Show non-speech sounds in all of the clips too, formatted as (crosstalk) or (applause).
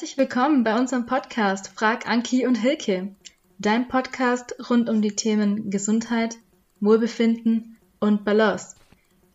Herzlich willkommen bei unserem Podcast Frag Anki und Hilke, dein Podcast rund um die Themen Gesundheit, Wohlbefinden und Balance.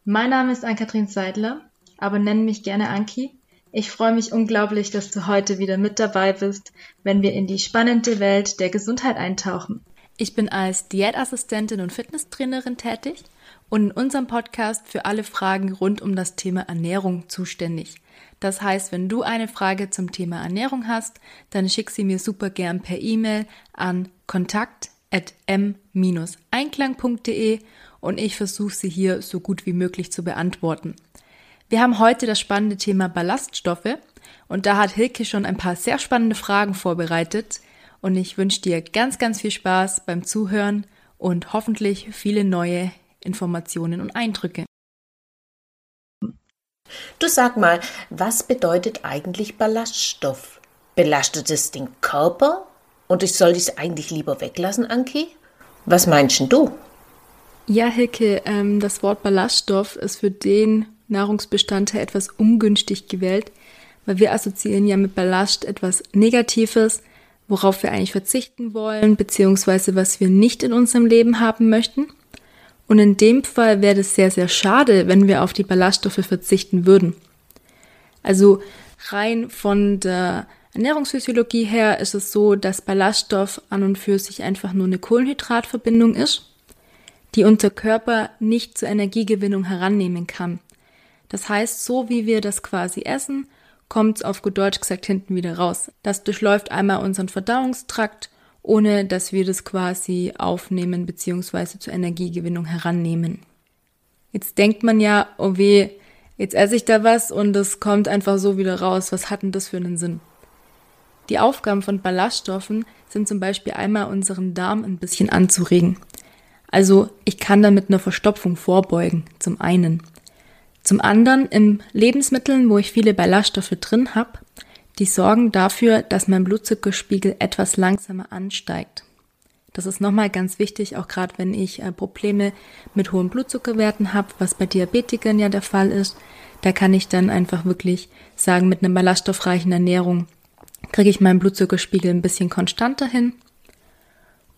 Mein Name ist Ann-Kathrin Seidler, aber nenn mich gerne Anki. Ich freue mich unglaublich, dass du heute wieder mit dabei bist, wenn wir in die spannende Welt der Gesundheit eintauchen. Ich bin als Diätassistentin und Fitnesstrainerin tätig und in unserem Podcast für alle Fragen rund um das Thema Ernährung zuständig. Das heißt, wenn du eine Frage zum Thema Ernährung hast, dann schick sie mir super gern per E-Mail an kontakt.m-einklang.de und ich versuche sie hier so gut wie möglich zu beantworten. Wir haben heute das spannende Thema Ballaststoffe und da hat Hilke schon ein paar sehr spannende Fragen vorbereitet und ich wünsche dir ganz, ganz viel Spaß beim Zuhören und hoffentlich viele neue Informationen und Eindrücke. Du sag mal, was bedeutet eigentlich Ballaststoff? Belastet es den Körper? Und ich soll es eigentlich lieber weglassen, Anki? Was meinst du? Ja, Hilke, ähm, das Wort Ballaststoff ist für den Nahrungsbestandteil etwas ungünstig gewählt, weil wir assoziieren ja mit Ballast etwas Negatives, worauf wir eigentlich verzichten wollen, beziehungsweise was wir nicht in unserem Leben haben möchten. Und in dem Fall wäre es sehr, sehr schade, wenn wir auf die Ballaststoffe verzichten würden. Also rein von der Ernährungsphysiologie her ist es so, dass Ballaststoff an und für sich einfach nur eine Kohlenhydratverbindung ist, die unser Körper nicht zur Energiegewinnung herannehmen kann. Das heißt, so wie wir das quasi essen, kommt es auf gut Deutsch gesagt hinten wieder raus. Das durchläuft einmal unseren Verdauungstrakt ohne dass wir das quasi aufnehmen bzw. zur Energiegewinnung herannehmen. Jetzt denkt man ja, oh weh, jetzt esse ich da was und es kommt einfach so wieder raus. Was hat denn das für einen Sinn? Die Aufgaben von Ballaststoffen sind zum Beispiel einmal unseren Darm ein bisschen anzuregen. Also ich kann damit eine Verstopfung vorbeugen, zum einen. Zum anderen in Lebensmitteln, wo ich viele Ballaststoffe drin habe, die sorgen dafür, dass mein Blutzuckerspiegel etwas langsamer ansteigt. Das ist nochmal ganz wichtig, auch gerade wenn ich äh, Probleme mit hohen Blutzuckerwerten habe, was bei Diabetikern ja der Fall ist. Da kann ich dann einfach wirklich sagen, mit einer ballaststoffreichen Ernährung kriege ich meinen Blutzuckerspiegel ein bisschen konstanter hin.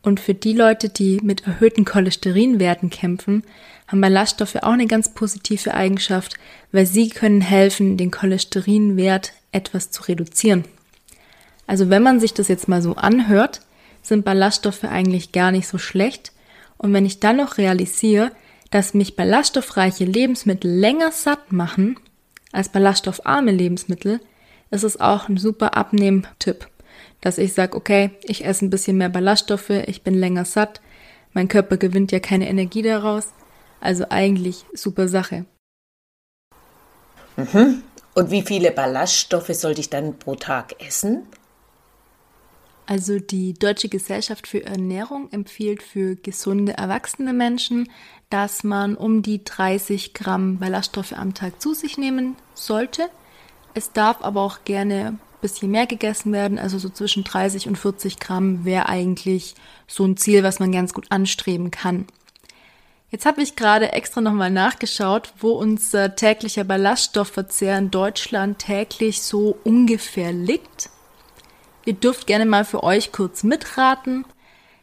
Und für die Leute, die mit erhöhten Cholesterinwerten kämpfen, haben Ballaststoffe auch eine ganz positive Eigenschaft, weil sie können helfen, den Cholesterinwert etwas zu reduzieren. Also wenn man sich das jetzt mal so anhört, sind Ballaststoffe eigentlich gar nicht so schlecht. Und wenn ich dann noch realisiere, dass mich ballaststoffreiche Lebensmittel länger satt machen als ballaststoffarme Lebensmittel, ist es auch ein super Abnehmtipp, dass ich sage, okay, ich esse ein bisschen mehr Ballaststoffe, ich bin länger satt, mein Körper gewinnt ja keine Energie daraus, also eigentlich super Sache. Mhm. Und wie viele Ballaststoffe sollte ich dann pro Tag essen? Also die Deutsche Gesellschaft für Ernährung empfiehlt für gesunde erwachsene Menschen, dass man um die 30 Gramm Ballaststoffe am Tag zu sich nehmen sollte. Es darf aber auch gerne bisschen mehr gegessen werden, also so zwischen 30 und 40 Gramm wäre eigentlich so ein Ziel, was man ganz gut anstreben kann. Jetzt habe ich gerade extra nochmal nachgeschaut, wo unser täglicher Ballaststoffverzehr in Deutschland täglich so ungefähr liegt. Ihr dürft gerne mal für euch kurz mitraten.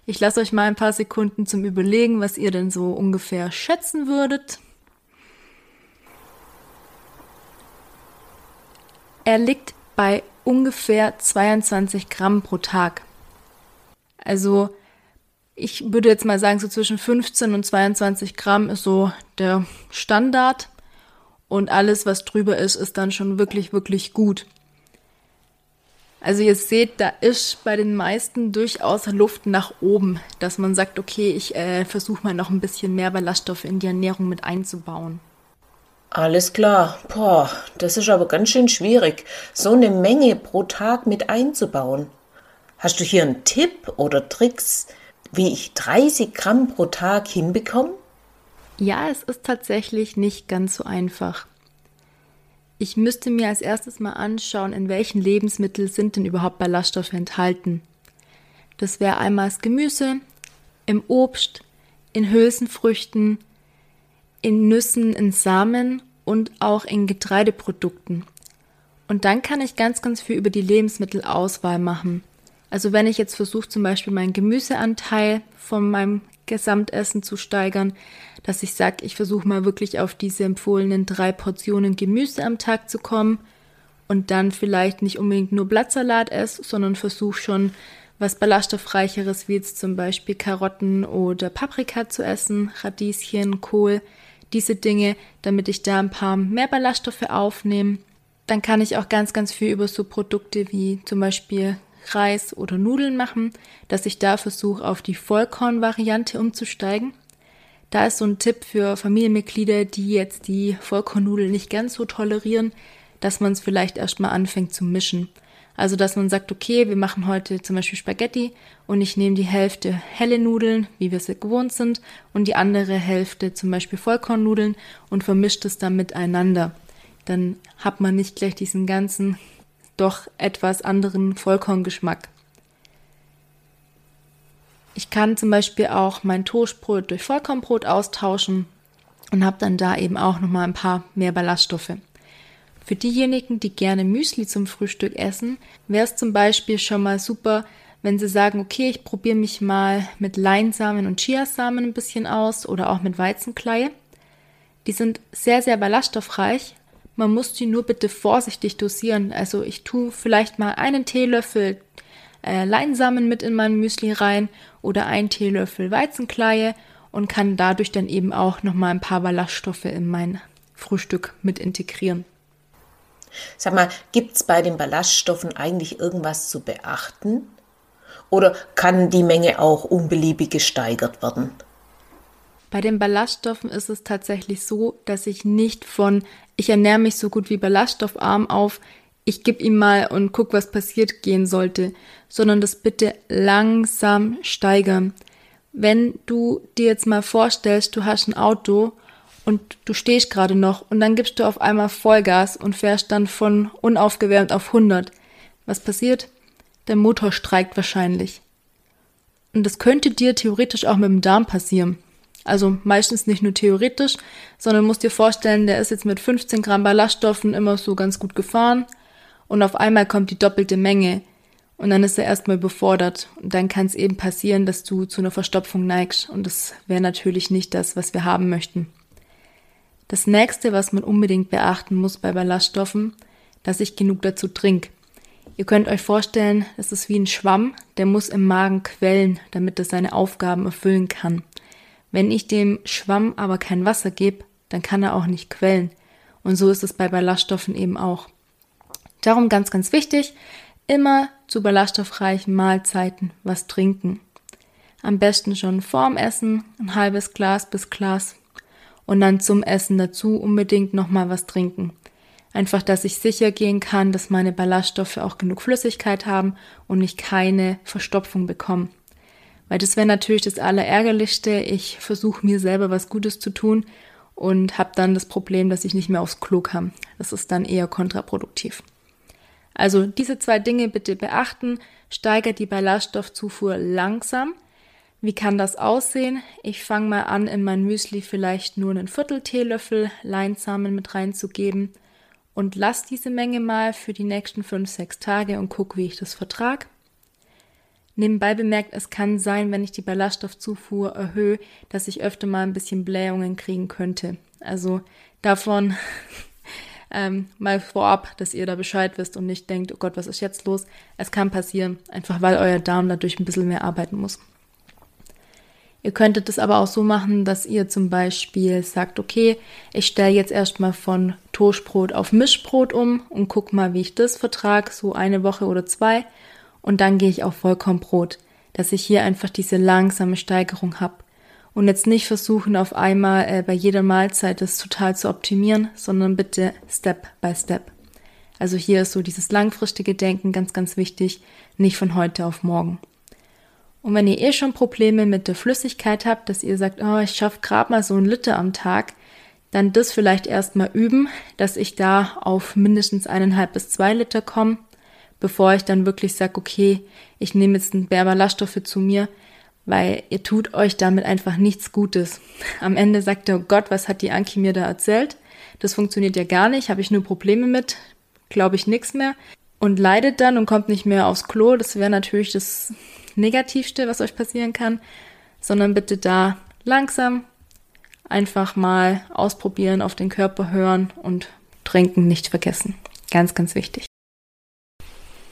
Ich lasse euch mal ein paar Sekunden zum Überlegen, was ihr denn so ungefähr schätzen würdet. Er liegt bei ungefähr 22 Gramm pro Tag. Also ich würde jetzt mal sagen, so zwischen 15 und 22 Gramm ist so der Standard. Und alles, was drüber ist, ist dann schon wirklich, wirklich gut. Also ihr seht, da ist bei den meisten durchaus Luft nach oben, dass man sagt, okay, ich äh, versuche mal noch ein bisschen mehr Ballaststoffe in die Ernährung mit einzubauen. Alles klar. Boah, das ist aber ganz schön schwierig, so eine Menge pro Tag mit einzubauen. Hast du hier einen Tipp oder Tricks, wie ich 30 Gramm pro Tag hinbekomme? Ja, es ist tatsächlich nicht ganz so einfach. Ich müsste mir als erstes mal anschauen, in welchen Lebensmitteln sind denn überhaupt Ballaststoffe enthalten. Das wäre einmal das Gemüse, im Obst, in Hülsenfrüchten, in Nüssen, in Samen und auch in Getreideprodukten. Und dann kann ich ganz, ganz viel über die Lebensmittelauswahl machen. Also wenn ich jetzt versuche, zum Beispiel meinen Gemüseanteil von meinem Gesamtessen zu steigern, dass ich sage, ich versuche mal wirklich auf diese empfohlenen drei Portionen Gemüse am Tag zu kommen und dann vielleicht nicht unbedingt nur Blattsalat esse, sondern versuche schon was ballaststoffreicheres wie jetzt zum Beispiel Karotten oder Paprika zu essen, Radieschen, Kohl, diese Dinge, damit ich da ein paar mehr Ballaststoffe aufnehme. Dann kann ich auch ganz, ganz viel über so Produkte wie zum Beispiel Reis oder Nudeln machen, dass ich da versuche, auf die Vollkornvariante umzusteigen. Da ist so ein Tipp für Familienmitglieder, die jetzt die Vollkornnudeln nicht ganz so tolerieren, dass man es vielleicht erstmal anfängt zu mischen. Also, dass man sagt, okay, wir machen heute zum Beispiel Spaghetti und ich nehme die Hälfte helle Nudeln, wie wir es gewohnt sind, und die andere Hälfte zum Beispiel Vollkornnudeln und vermischt es dann miteinander. Dann hat man nicht gleich diesen ganzen, doch etwas anderen Vollkorngeschmack. Ich kann zum Beispiel auch mein Toastbrot durch Vollkornbrot austauschen und habe dann da eben auch nochmal ein paar mehr Ballaststoffe. Für diejenigen, die gerne Müsli zum Frühstück essen, wäre es zum Beispiel schon mal super, wenn sie sagen, okay, ich probiere mich mal mit Leinsamen und Chiasamen ein bisschen aus oder auch mit Weizenkleie. Die sind sehr, sehr ballaststoffreich. Man muss die nur bitte vorsichtig dosieren. Also ich tue vielleicht mal einen Teelöffel äh, Leinsamen mit in mein Müsli rein oder einen Teelöffel Weizenkleie und kann dadurch dann eben auch nochmal ein paar Ballaststoffe in mein Frühstück mit integrieren. Sag mal, gibt es bei den Ballaststoffen eigentlich irgendwas zu beachten? Oder kann die Menge auch unbeliebig gesteigert werden? Bei den Ballaststoffen ist es tatsächlich so, dass ich nicht von ich ernähre mich so gut wie ballaststoffarm auf, ich gebe ihm mal und guck, was passiert gehen sollte, sondern das bitte langsam steigern. Wenn du dir jetzt mal vorstellst, du hast ein Auto und du stehst gerade noch und dann gibst du auf einmal Vollgas und fährst dann von unaufgewärmt auf 100. Was passiert? Der Motor streikt wahrscheinlich. Und das könnte dir theoretisch auch mit dem Darm passieren. Also meistens nicht nur theoretisch, sondern musst dir vorstellen, der ist jetzt mit 15 Gramm Ballaststoffen immer so ganz gut gefahren und auf einmal kommt die doppelte Menge und dann ist er erstmal befordert und dann kann es eben passieren, dass du zu einer Verstopfung neigst und das wäre natürlich nicht das, was wir haben möchten. Das nächste, was man unbedingt beachten muss bei Ballaststoffen, dass ich genug dazu trinke. Ihr könnt euch vorstellen, es ist wie ein Schwamm, der muss im Magen quellen, damit er seine Aufgaben erfüllen kann. Wenn ich dem Schwamm aber kein Wasser gebe, dann kann er auch nicht quellen. Und so ist es bei Ballaststoffen eben auch. Darum ganz, ganz wichtig, immer zu ballaststoffreichen Mahlzeiten was trinken. Am besten schon vorm Essen ein halbes Glas bis Glas und dann zum Essen dazu unbedingt nochmal was trinken. Einfach, dass ich sicher gehen kann, dass meine Ballaststoffe auch genug Flüssigkeit haben und ich keine Verstopfung bekomme. Weil das wäre natürlich das Allerärgerlichste. Ich versuche mir selber was Gutes zu tun und habe dann das Problem, dass ich nicht mehr aufs Klo kam. Das ist dann eher kontraproduktiv. Also diese zwei Dinge bitte beachten. Steigert die Ballaststoffzufuhr langsam wie kann das aussehen? Ich fange mal an, in mein Müsli vielleicht nur einen Viertel Teelöffel Leinsamen mit reinzugeben und lass diese Menge mal für die nächsten fünf, sechs Tage und guck, wie ich das vertrag. Nebenbei bemerkt, es kann sein, wenn ich die Ballaststoffzufuhr erhöhe, dass ich öfter mal ein bisschen Blähungen kriegen könnte. Also davon (laughs) ähm, mal vorab, dass ihr da Bescheid wisst und nicht denkt, oh Gott, was ist jetzt los? Es kann passieren, einfach weil euer Darm dadurch ein bisschen mehr arbeiten muss. Ihr könntet es aber auch so machen, dass ihr zum Beispiel sagt, okay, ich stelle jetzt erstmal von Toastbrot auf Mischbrot um und guck mal, wie ich das vertrage, so eine Woche oder zwei. Und dann gehe ich auf Vollkornbrot, dass ich hier einfach diese langsame Steigerung habe. Und jetzt nicht versuchen, auf einmal äh, bei jeder Mahlzeit das total zu optimieren, sondern bitte Step by Step. Also hier ist so dieses langfristige Denken ganz, ganz wichtig, nicht von heute auf morgen. Und wenn ihr eh schon Probleme mit der Flüssigkeit habt, dass ihr sagt, oh, ich schaffe gerade mal so ein Liter am Tag, dann das vielleicht erstmal üben, dass ich da auf mindestens eineinhalb bis zwei Liter komme, bevor ich dann wirklich sage, okay, ich nehme jetzt ein mehr Ballaststoffe zu mir, weil ihr tut euch damit einfach nichts Gutes. Am Ende sagt ihr, oh Gott, was hat die Anki mir da erzählt? Das funktioniert ja gar nicht, habe ich nur Probleme mit. glaube ich, nichts mehr und leidet dann und kommt nicht mehr aufs Klo. Das wäre natürlich das Negativste, was euch passieren kann, sondern bitte da langsam einfach mal ausprobieren, auf den Körper hören und trinken nicht vergessen. Ganz, ganz wichtig.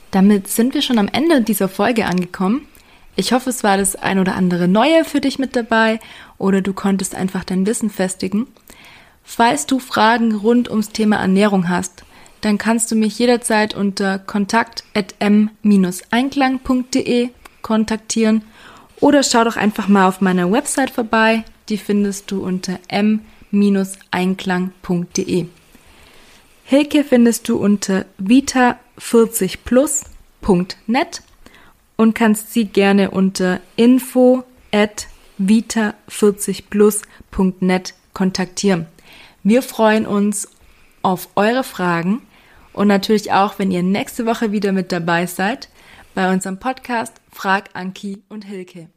Damit sind wir schon am Ende dieser Folge angekommen. Ich hoffe, es war das ein oder andere Neue für dich mit dabei oder du konntest einfach dein Wissen festigen. Falls du Fragen rund ums Thema Ernährung hast, dann kannst du mich jederzeit unter kontakt.m-einklang.de kontaktieren oder schau doch einfach mal auf meiner Website vorbei. Die findest du unter m-einklang.de. Hilke findest du unter vita40plus.net und kannst sie gerne unter info at vita40plus.net kontaktieren. Wir freuen uns auf eure Fragen und natürlich auch, wenn ihr nächste Woche wieder mit dabei seid bei unserem Podcast Frag Anki und Hilke.